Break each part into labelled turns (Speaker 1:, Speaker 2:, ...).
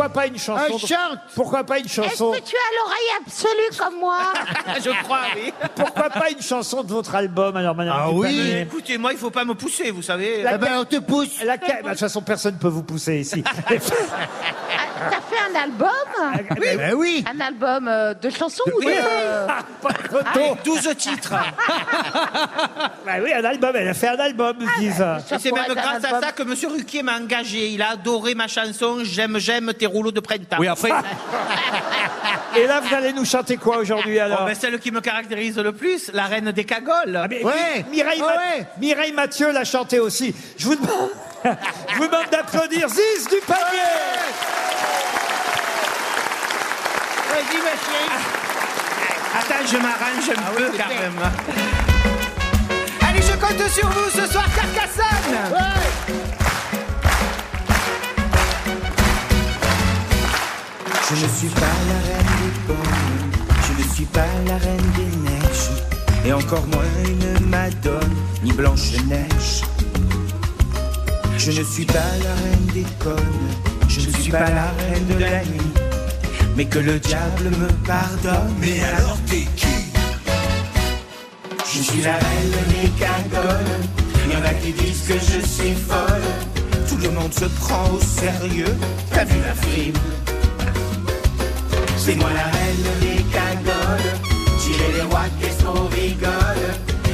Speaker 1: Pourquoi pas une chanson
Speaker 2: Ah, chante
Speaker 1: Pourquoi pas une
Speaker 3: Est-ce
Speaker 1: chanson
Speaker 3: que tu as l'oreille absolue comme moi
Speaker 4: Je crois, oui.
Speaker 1: Pourquoi pas une chanson de votre album alors Madame
Speaker 2: Ah
Speaker 1: Dupanier
Speaker 2: oui.
Speaker 4: Écoutez, moi, il faut pas me pousser, vous savez.
Speaker 1: La-
Speaker 2: Eh ben, on te pousse.
Speaker 1: Laquelle? Bah, De toute façon, personne ne peut vous pousser ici.
Speaker 3: Ah, T'as fait un album
Speaker 1: oui.
Speaker 2: Ben oui.
Speaker 3: Un album euh, de chansons ou de...
Speaker 1: Pas de photo.
Speaker 4: Avec 12 titres.
Speaker 1: Bah oui, un album. Elle a fait un album,
Speaker 3: Ah,
Speaker 1: ils disent.
Speaker 4: Et c'est
Speaker 3: pourrait
Speaker 4: même
Speaker 3: être un
Speaker 4: grâce à
Speaker 3: album.
Speaker 4: ça que Monsieur Ruquier m'a engagé. Il a adoré ma chanson J'aime, j'aime tes rouleaux de printemps.
Speaker 5: Oui, après,
Speaker 1: Et là, vous allez nous chanter quoi aujourd'hui
Speaker 4: Oh,
Speaker 1: alors
Speaker 4: ben, celle qui me caractérise le plus, la reine des cagoles.
Speaker 1: Ah, mais
Speaker 2: Ouais.
Speaker 1: Mireille,
Speaker 2: Ah
Speaker 1: Ma-
Speaker 2: ouais.
Speaker 1: Mireille Mathieu l'a chanté aussi. Je vous demande, je vous demande d'applaudir Ziz du panier.
Speaker 2: Vas-y, ma chérie.
Speaker 4: Attends, je m'arrange un peu quand même. Allez, je compte sur vous ce soir, Carcassonne
Speaker 2: Ouais.
Speaker 6: Je ne suis pas la reine des pommes, je ne suis pas la reine des neiges, et encore moins une Madone, ni Blanche-Neige. Je ne suis pas la reine des connes, je ne suis pas la reine de la nuit, mais que le diable me pardonne. Mais alors t'es qui Je suis la reine des cagoles, il y en a qui disent que je suis folle, tout le monde se prend au sérieux, t'as vu la frime c'est moi la reine des cagoles. Tirez les rois, qu'est-ce qu'on rigole.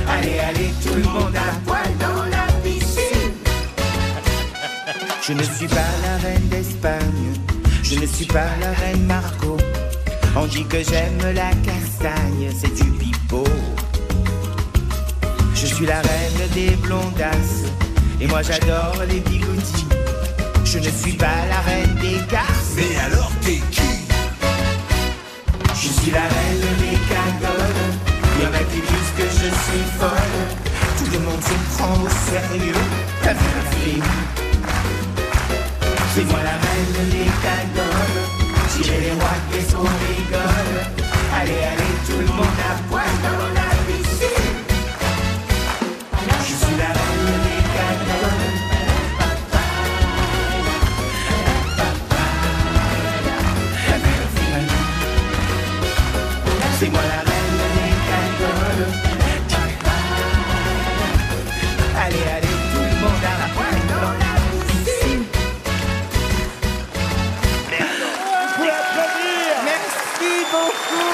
Speaker 6: Allez, allez, tout le monde à poil dans la piscine. Je ne suis pas la reine d'Espagne. Je ne suis pas la reine Margot. On dit que j'aime la castagne, c'est du pipeau. Je suis la reine des blondasses. Et moi j'adore les bigoudis. Je ne suis pas la reine des garces. Mais alors t'es qui? Je suis la reine des cagoles. Il y en a qui disent que je suis folle. Tout le monde se prend au sérieux. T'as vu la film C'est moi la reine des Oh,